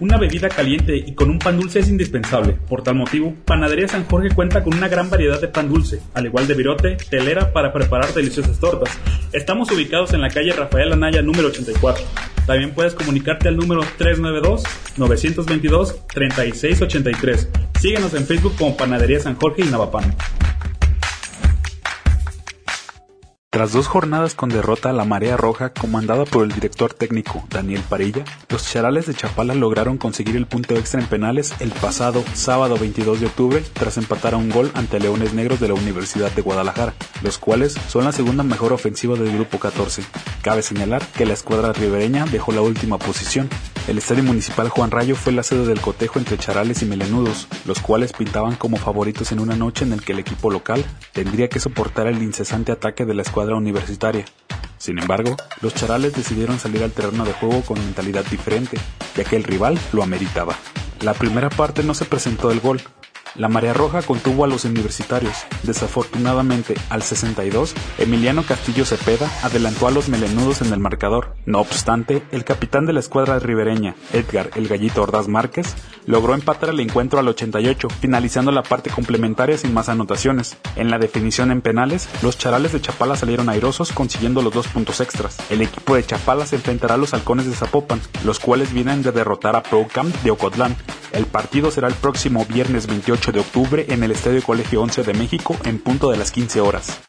Una bebida caliente y con un pan dulce es indispensable. Por tal motivo, Panadería San Jorge cuenta con una gran variedad de pan dulce, al igual de virote, telera para preparar deliciosas tortas. Estamos ubicados en la calle Rafael Anaya número 84. También puedes comunicarte al número 392-922-3683. Síguenos en Facebook como Panadería San Jorge y Navapan. Tras dos jornadas con derrota a la Marea Roja, comandada por el director técnico Daniel Parilla, los charales de Chapala lograron conseguir el punto extra en penales el pasado sábado 22 de octubre tras empatar a un gol ante Leones Negros de la Universidad de Guadalajara, los cuales son la segunda mejor ofensiva del grupo 14. Cabe señalar que la escuadra ribereña dejó la última posición. El Estadio Municipal Juan Rayo fue la sede del cotejo entre charales y melenudos, los cuales pintaban como favoritos en una noche en el que el equipo local tendría que soportar el incesante ataque de la escuadra universitaria. Sin embargo, los charales decidieron salir al terreno de juego con mentalidad diferente, ya que el rival lo ameritaba. La primera parte no se presentó el gol, la Marea Roja contuvo a los universitarios. Desafortunadamente, al 62, Emiliano Castillo Cepeda adelantó a los melenudos en el marcador. No obstante, el capitán de la escuadra ribereña, Edgar El Gallito Ordaz Márquez, logró empatar el encuentro al 88, finalizando la parte complementaria sin más anotaciones. En la definición en penales, los charales de Chapala salieron airosos consiguiendo los dos puntos extras. El equipo de Chapala se enfrentará a los halcones de Zapopan, los cuales vienen de derrotar a Procam de Ocotlán. El partido será el próximo viernes 28 de octubre en el Estadio Colegio 11 de México en punto de las 15 horas.